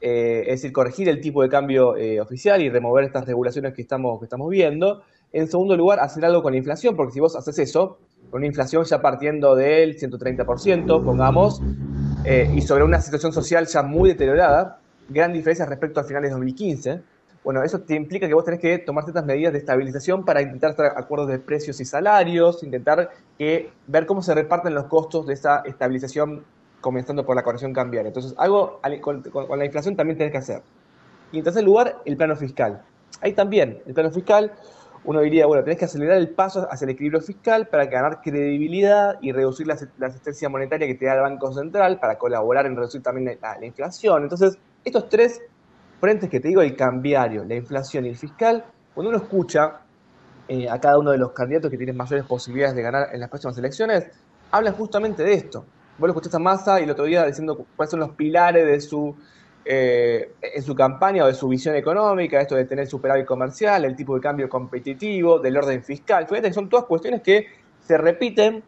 Eh, es decir, corregir el tipo de cambio eh, oficial y remover estas regulaciones que estamos, que estamos viendo. En segundo lugar, hacer algo con la inflación, porque si vos haces eso, con una inflación ya partiendo del 130%, pongamos, eh, y sobre una situación social ya muy deteriorada, gran diferencia respecto a finales de 2015. Bueno, eso te implica que vos tenés que tomar ciertas medidas de estabilización para intentar hacer acuerdos de precios y salarios, intentar que, ver cómo se reparten los costos de esa estabilización comenzando por la corrección cambiaria. Entonces, algo con, con, la inflación también tenés que hacer. Y en tercer lugar, el plano fiscal. Ahí también, el plano fiscal, uno diría, bueno, tenés que acelerar el paso hacia el equilibrio fiscal para ganar credibilidad y reducir la, asistencia monetaria que te da el Banco Central para colaborar en reducir también la inflación. Entonces, estos tres frentes que te digo, el cambiario, la inflación y el fiscal, cuando uno escucha eh, a cada uno de los candidatos que tienen mayores posibilidades de ganar en las próximas elecciones, hablan justamente de esto. Vos lo escuchaste a Massa y el otro día diciendo cuáles son los pilares de su, eh, en su campaña o de su visión económica, esto de tener superávit comercial, el tipo de cambio competitivo, del orden fiscal. Fíjate, son todas cuestiones que se repiten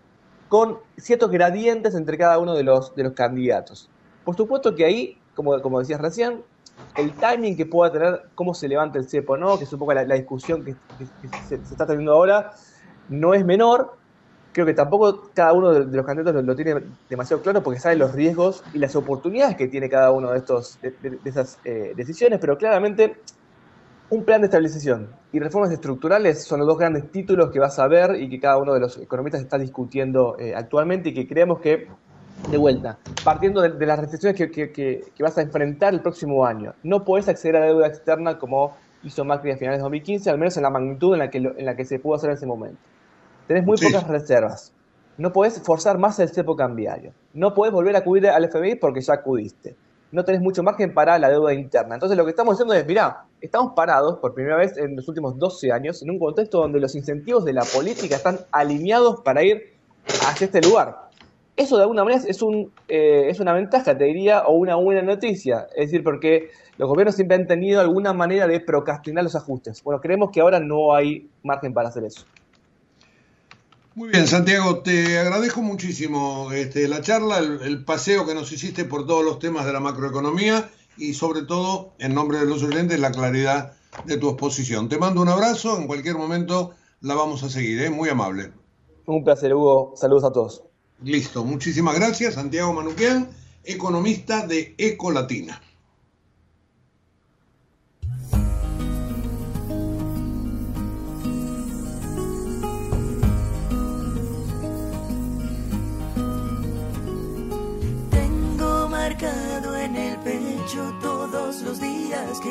con ciertos gradientes entre cada uno de los, de los candidatos. Por supuesto que ahí como, como decías recién, el timing que pueda tener, cómo se levanta el cepo, ¿no? que es un poco la, discusión que, se, está teniendo ahora, no es menor. Creo que tampoco cada uno de, los candidatos lo, tiene demasiado claro porque sabe los riesgos y las oportunidades que tiene cada uno de, estos, de, esas eh, decisiones, pero claramente un plan de estabilización y reformas estructurales son los dos grandes títulos que vas a ver y que cada uno de los economistas está discutiendo eh, actualmente y que creemos que de vuelta, partiendo de, las restricciones que, vas a enfrentar el próximo año. No puedes acceder a la deuda externa como hizo Macri a finales de 2015, al menos en la magnitud en la que, en la que se pudo hacer en ese momento. Tenés muy pocas reservas. No puedes forzar más el cepo cambiario. No puedes volver a acudir al FBI porque ya acudiste. No tenés mucho margen para la deuda interna. Entonces lo que estamos diciendo es, mirá, estamos parados por primera vez en los últimos 12 años en un contexto donde los incentivos de la política están alineados para ir hacia este lugar eso de alguna manera es, un, eh, es una ventaja, te diría, o una buena noticia. Es decir, porque los gobiernos siempre han tenido alguna manera de procrastinar los ajustes. Bueno, creemos que ahora no hay margen para hacer eso. Muy bien, Santiago, te agradezco muchísimo este, la charla, el, paseo que nos hiciste por todos los temas de la macroeconomía y sobre todo, en nombre de los oyentes, la claridad de tu exposición. Te mando un abrazo, en cualquier momento la vamos a seguir, ¿eh? muy amable. Un placer, Hugo. Saludos a todos. Listo, muchísimas gracias. Santiago Manuquian, economista de Ecolatina.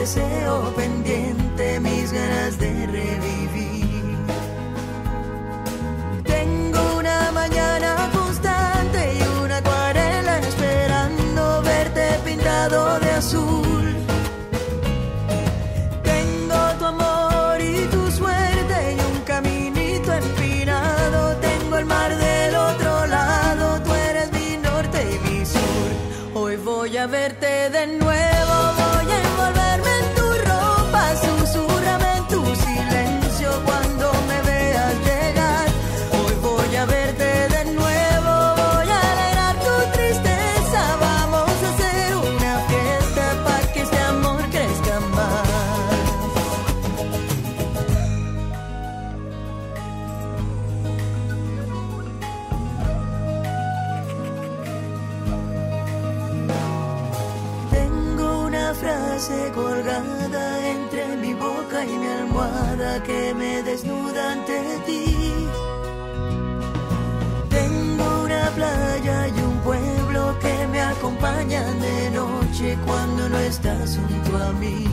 deseo pendiente, mis ganas de revivir. Tengo una mañana de azul. Tengo tu amor y tu suerte y un caminito empinado. Tengo el mar del otro lado, tú eres mi norte y mi sur. Hoy voy a verte de nuevo, acompañan de noche cuando no estás junto a mí.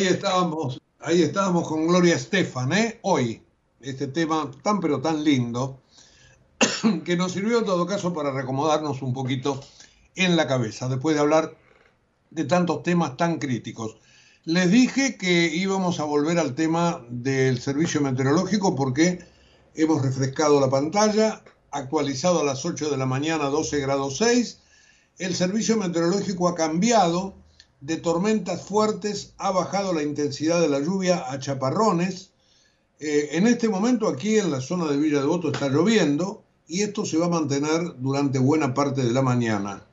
Ahí estábamos, ahí estábamos con Gloria Estefan, ¿eh? Hoy, este tema tan pero tan lindo, que nos sirvió en todo caso para recomodarnos un poquito en la cabeza, después de hablar de tantos temas tan críticos. Les dije que íbamos a volver al tema del servicio meteorológico porque hemos refrescado la pantalla, actualizado a las 8 de la mañana 12 grados 6. El servicio meteorológico ha cambiado de tormentas fuertes, ha bajado la intensidad de la lluvia a chaparrones. Eh, en este momento aquí en la zona de Villa Devoto está lloviendo y esto se va a mantener durante buena parte de la mañana.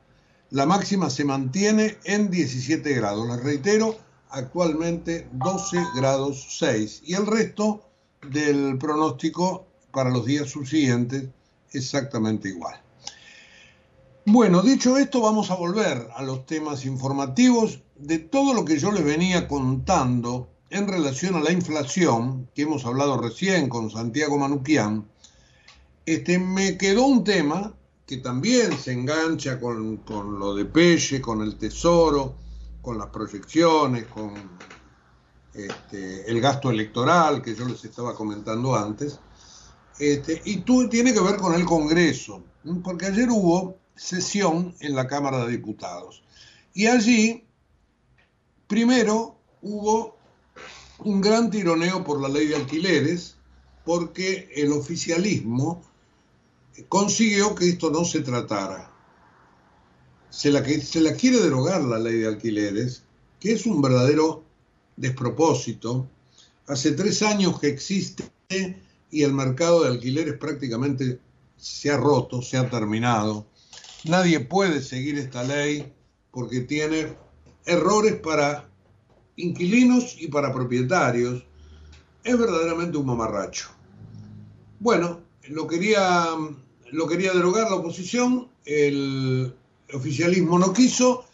La máxima se mantiene en 17 grados. Les reitero, actualmente 12 grados 6. Y el resto del pronóstico para los días subsiguientes exactamente igual. Bueno, dicho esto, vamos a volver a los temas informativos de todo lo que yo les venía contando en relación a la inflación, que hemos hablado recién con Santiago Manuquian. Este, me quedó un tema que también se engancha con, con lo de Pelle, con el Tesoro, con las proyecciones, con este, el gasto electoral que yo les estaba comentando antes, este, y tú, tiene que ver con el Congreso, porque ayer hubo sesión en la Cámara de Diputados. Y allí, primero, hubo un gran tironeo por la ley de alquileres, porque el oficialismo consiguió que esto no se tratara. Se la, se la quiere derogar la ley de alquileres, que es un verdadero despropósito. Hace tres años que existe y el mercado de alquileres prácticamente se ha roto, se ha terminado. Nadie puede seguir esta ley porque tiene errores para inquilinos y para propietarios. Es verdaderamente un mamarracho. Bueno, lo quería, lo quería derogar la oposición, el oficialismo no quiso,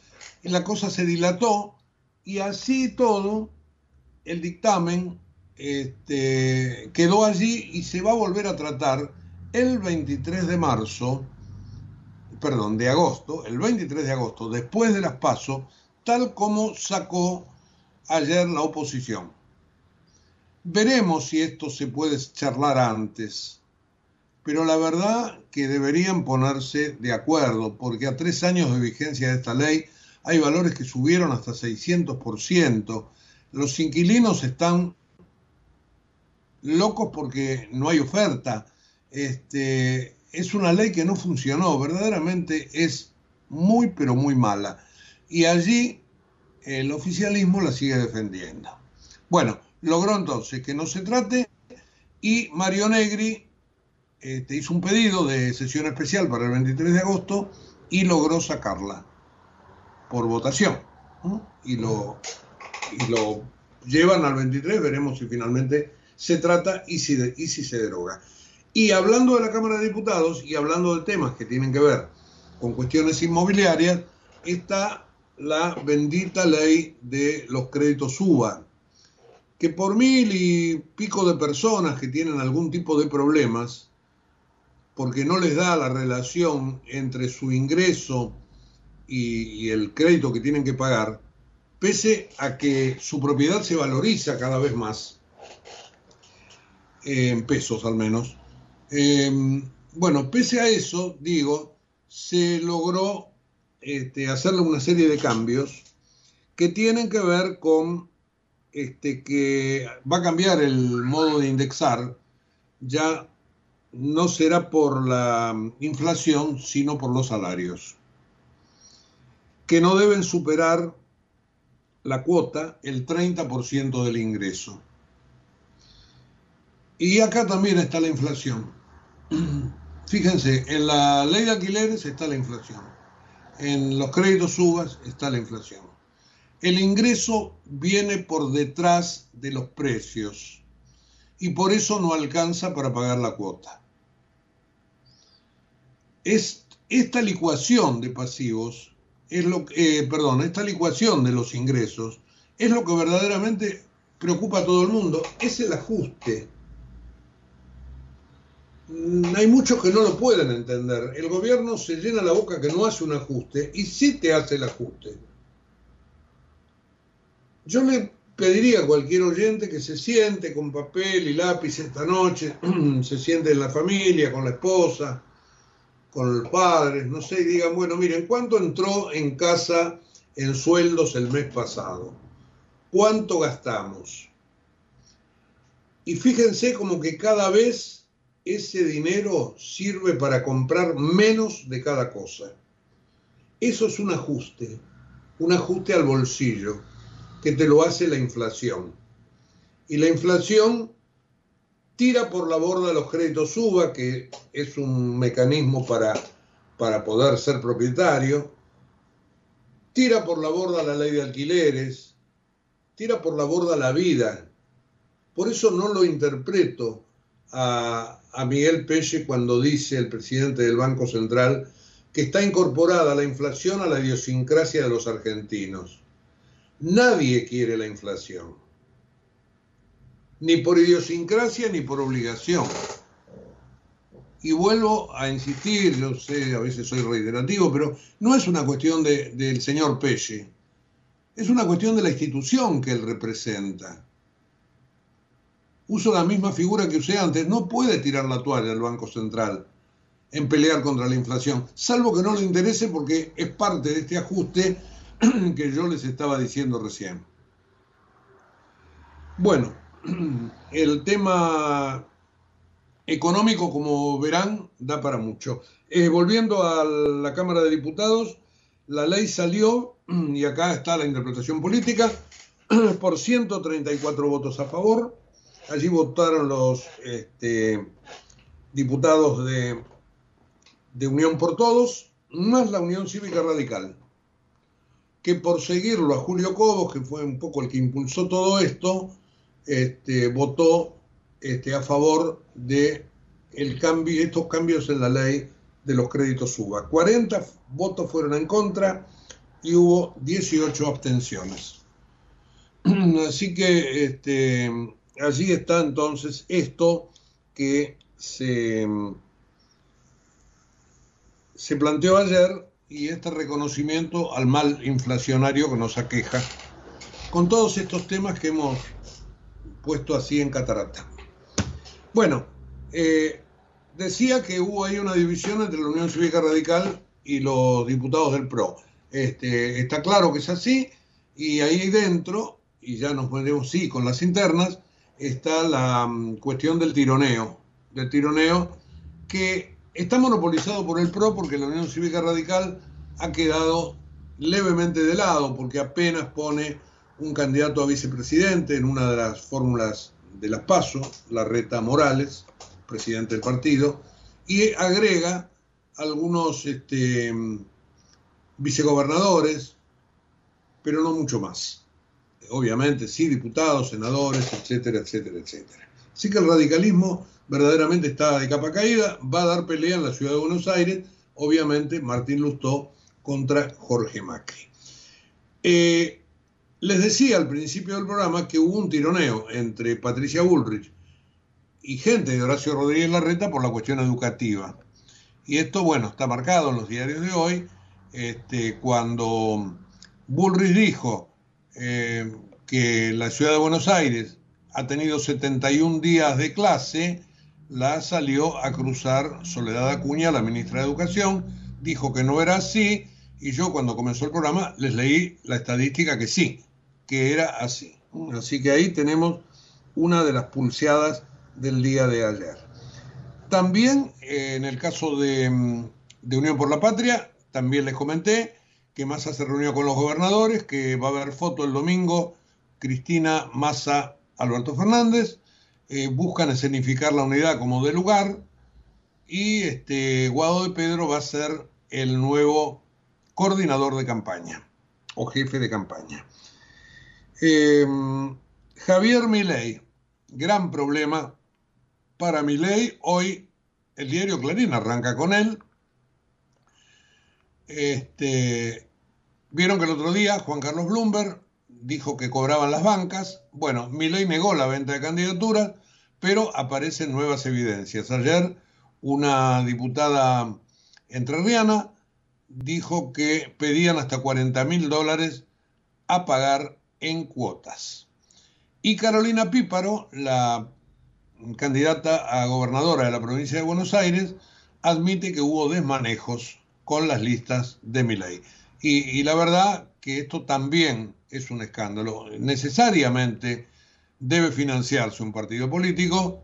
y la cosa se dilató, y así todo, el dictamen este, quedó allí y se va a volver a tratar el 23 de marzo, perdón, de agosto, el 23 de agosto, después de las pasos, tal como sacó ayer la oposición. Veremos si esto se puede charlar antes, pero la verdad que deberían ponerse de acuerdo, porque a tres años de vigencia de esta ley hay valores que subieron hasta 600%. Los inquilinos están locos porque no hay oferta. Este, es una ley que no funcionó, verdaderamente es muy, pero muy mala. Y allí el oficialismo la sigue defendiendo. Bueno, logró entonces que no se trate y Mario Negri este, hizo un pedido de sesión especial para el 23 de agosto y logró sacarla por votación. Y, lo, y lo llevan al 23, veremos si finalmente se trata y si, y si se deroga. Y hablando de la Cámara de Diputados y hablando de temas que tienen que ver con cuestiones inmobiliarias, está la bendita ley de los créditos UBA, que por mil y pico de personas que tienen algún tipo de problemas, porque no les da la relación entre su ingreso y, el crédito que tienen que pagar, pese a que su propiedad se valoriza cada vez más, en pesos al menos. Em, bueno, pese a eso, digo, se logró este, hacerle una serie de cambios que tienen que ver con este, que va a cambiar el modo de indexar, ya no será por la inflación, sino por los salarios, que no deben superar la cuota, el 30% del ingreso. Y acá también está la inflación. Fíjense, en la ley de alquileres está la inflación. En los créditos subas está la inflación. El ingreso viene por detrás de los precios y por eso no alcanza para pagar la cuota. Es, esta licuación de pasivos es lo eh, perdón, esta licuación de los ingresos es lo que verdaderamente preocupa a todo el mundo, es el ajuste hay muchos que no lo pueden entender. El gobierno se llena la boca que no hace un ajuste y sí te hace el ajuste. Yo le pediría a cualquier oyente que se siente con papel y lápiz esta noche, se siente en la familia, con la esposa, con los padres, no sé, y digan, bueno, miren, ¿cuánto entró en casa en sueldos el mes pasado? ¿Cuánto gastamos? Y fíjense como que cada vez ese dinero sirve para comprar menos de cada cosa. Eso es un ajuste, un ajuste al bolsillo, que te lo hace la inflación. Y la inflación tira por la borda los créditos UBA, que es un mecanismo para, para poder ser propietario, tira por la borda la ley de alquileres, tira por la borda la vida. Por eso no lo interpreto a, Miguel Pelle cuando dice el presidente del Banco Central que está incorporada la inflación a la idiosincrasia de los argentinos. Nadie quiere la inflación, ni por idiosincrasia ni por obligación. Y vuelvo a insistir, yo sé, a veces soy reiterativo, pero no es una cuestión del señor Pelle, es una cuestión de la institución que él representa uso la misma figura que usé antes, no puede tirar la toalla el Banco Central en pelear contra la inflación, salvo que no le interese porque es parte de este ajuste que yo les estaba diciendo recién. Bueno, el tema económico, como verán, da para mucho. Eh, volviendo a la Cámara de Diputados, la ley salió, y acá está la interpretación política, por 134 votos a favor, Allí votaron los este, diputados de, Unión por Todos, más la Unión Cívica Radical, que por seguirlo a Julio Cobos, que fue un poco el que impulsó todo esto, este, votó este, a favor de estos cambios en la ley de los créditos SUBA. 40 votos fueron en contra y hubo 18 abstenciones. Así que este, allí está entonces esto que se, se planteó ayer y este reconocimiento al mal inflacionario que nos aqueja con todos estos temas que hemos puesto así en catarata. Bueno, eh, decía que hubo ahí una división entre la Unión Cívica Radical y los diputados del PRO. Este, está claro que es así y ahí dentro, y ya nos ponemos sí con las internas, está la mm, cuestión del tironeo, del tironeo que está monopolizado por el PRO porque la Unión Cívica Radical ha quedado levemente de lado porque apenas pone un candidato a vicepresidente en una de las fórmulas de las PASO, la reta Morales, presidente del partido, y agrega algunos este, vicegobernadores, pero no mucho más. Obviamente, sí, diputados, senadores, etcétera, etcétera, etcétera. Así que el radicalismo verdaderamente está de capa caída, va a dar pelea en la ciudad de Buenos Aires, obviamente Martín Lustó contra Jorge Macri. Eh, les decía al principio del programa que hubo un tironeo entre Patricia Bullrich y gente de Horacio Rodríguez Larreta por la cuestión educativa. Y esto, bueno, está marcado en los diarios de hoy, este, cuando Bullrich dijo eh, que la ciudad de Buenos Aires ha tenido 71 días de clase, la salió a cruzar Soledad Acuña, la ministra de Educación, dijo que no era así, y yo cuando comenzó el programa les leí la estadística que sí, que era así. Así que ahí tenemos una de las pulseadas del día de ayer. También eh, en el caso de, mm, de, Unión por la Patria, también les comenté que Massa se reunió con los gobernadores, que va a haber foto el domingo, Cristina, Massa, Alberto Fernández, eh, buscan escenificar la unidad como de lugar y este, Guado de Pedro va a ser el nuevo coordinador de campaña o jefe de campaña. Eh, Javier Milei, gran problema para Milei. Hoy el diario Clarín arranca con él. Este, Vieron que el otro día Juan Carlos Bloomberg dijo que cobraban las bancas. Bueno, Milei negó la venta de candidaturas, pero aparecen nuevas evidencias. Ayer una diputada entrerriana dijo que pedían hasta 40 mil dólares a pagar en cuotas. Y Carolina Píparo, la candidata a gobernadora de la provincia de Buenos Aires, admite que hubo desmanejos con las listas de Milei. Y, y la verdad que esto también es un escándalo. Necesariamente debe financiarse un partido político.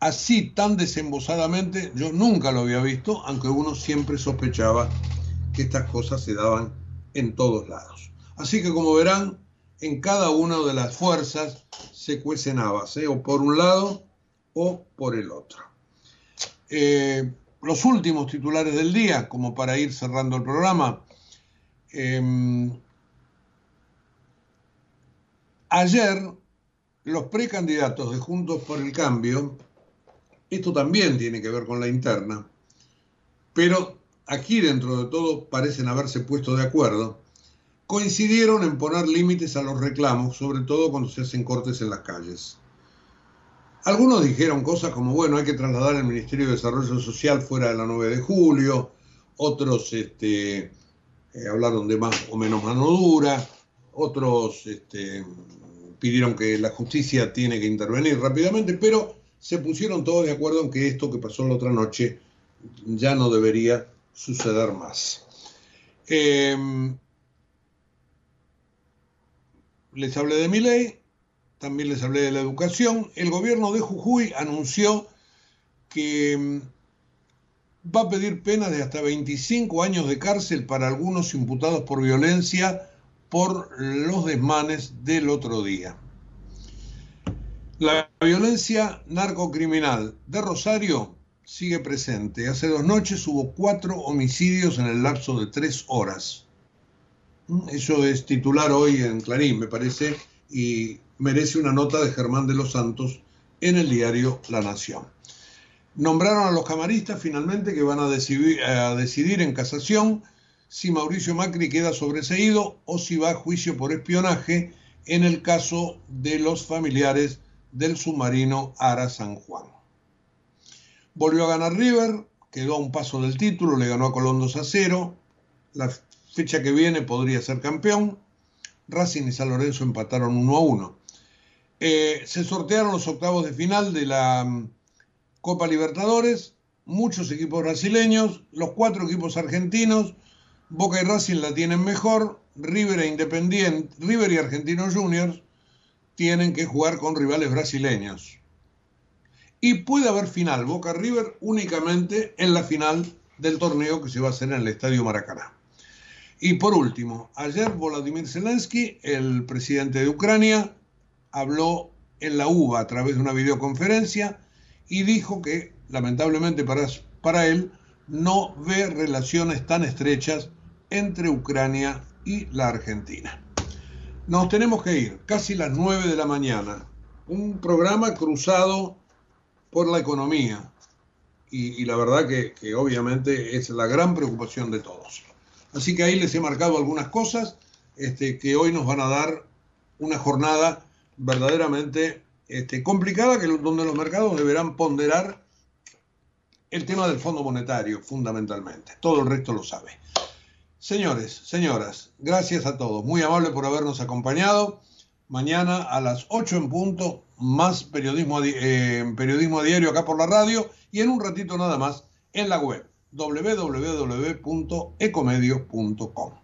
Así tan desembosadamente yo nunca lo había visto, aunque uno siempre sospechaba que estas cosas se daban en todos lados. Así que como verán, en cada una de las fuerzas se cuecen habas, ¿eh? o por un lado o por el otro. Eh, los últimos titulares del día, como para ir cerrando el programa. Eh, ayer, los precandidatos de Juntos por el Cambio, esto también tiene que ver con la interna, pero aquí dentro de todo parecen haberse puesto de acuerdo coincidieron en poner límites a los reclamos, sobre todo cuando se hacen cortes en las calles. Algunos dijeron cosas como, bueno, hay que trasladar el Ministerio de Desarrollo Social fuera de la 9 de julio, otros este, eh, hablaron de más o menos mano dura, otros este, pidieron que la justicia tiene que intervenir rápidamente, pero se pusieron todos de acuerdo en que esto que pasó la otra noche ya no debería suceder más. Eh, les hablé de mi ley, también les hablé de la educación. El gobierno de Jujuy anunció que mm, va a pedir penas de hasta 25 años de cárcel para algunos imputados por violencia por los desmanes del otro día. La violencia narcocriminal de Rosario sigue presente. Hace dos noches hubo cuatro homicidios en el lapso de tres horas. Eso es titular hoy en Clarín, me parece, y merece una nota de Germán de los Santos en el diario La Nación. Nombraron a los camaristas finalmente que van a decidir, en casación si Mauricio Macri queda sobreseído o si va a juicio por espionaje en el caso de los familiares del submarino Ara San Juan. Volvió a ganar River, quedó a un paso del título, le ganó a Colón 2 a 0. La fecha que viene podría ser campeón. Racing y San Lorenzo empataron 1 a 1. Eh, se sortearon los octavos de final de la mm, Copa Libertadores, muchos equipos brasileños, los cuatro equipos argentinos, Boca y Racing la tienen mejor, River e Independiente, River y Argentinos Juniors tienen que jugar con rivales brasileños. Y puede haber final Boca River únicamente en la final del torneo que se va a hacer en el Estadio Maracaná. Y por último, ayer Volodymyr Zelensky, el presidente de Ucrania, habló en la UBA a través de una videoconferencia y dijo que, lamentablemente para, para él, no ve relaciones tan estrechas entre Ucrania y la Argentina. Nos tenemos que ir, casi las 9 de la mañana. Un programa cruzado por la economía. Y, la verdad que, obviamente es la gran preocupación de todos. Así que ahí les he marcado algunas cosas este, que hoy nos van a dar una jornada verdaderamente este, complicada, que, donde los mercados deberán ponderar el tema del Fondo Monetario, fundamentalmente. Todo el resto lo sabe. Señores, señoras, gracias a todos. Muy amable por habernos acompañado. Mañana a las 8 en punto, más periodismo, eh, periodismo a diario acá por la radio y en un ratito nada más en la web www.ecomedios.com.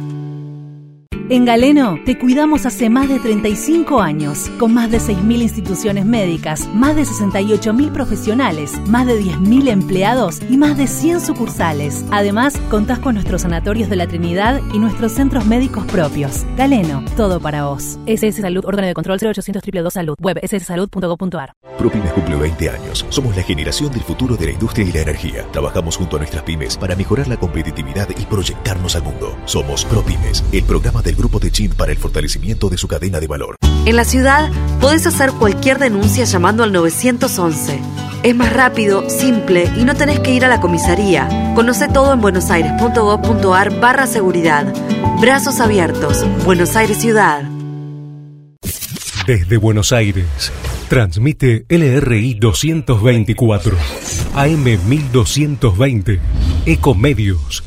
En Galeno te cuidamos hace más de 35 años, con más de 6.000 instituciones médicas, más de 68.000 profesionales, más de 10.000 empleados y más de 100 sucursales. Además, contás con nuestros sanatorios de la Trinidad y nuestros centros médicos propios. Galeno, todo para vos. SS Salud, órgano de control 0800 222 Salud, web sssalud.gov.ar. ProPymes cumple 20 años. Somos la generación del futuro de la industria y la energía. Trabajamos junto a nuestras pymes para mejorar la competitividad y proyectarnos al mundo. Somos ProPymes, el programa del Grupo de Chin para el fortalecimiento de su cadena de valor. En la ciudad podés hacer cualquier denuncia llamando al 911. Es más rápido, simple y no tenés que ir a la comisaría. Conoce todo en buenosaires.gov.ar barra seguridad. Brazos abiertos. Buenos Aires Ciudad. Desde Buenos Aires, transmite LRI 224, AM 1220, Ecomedios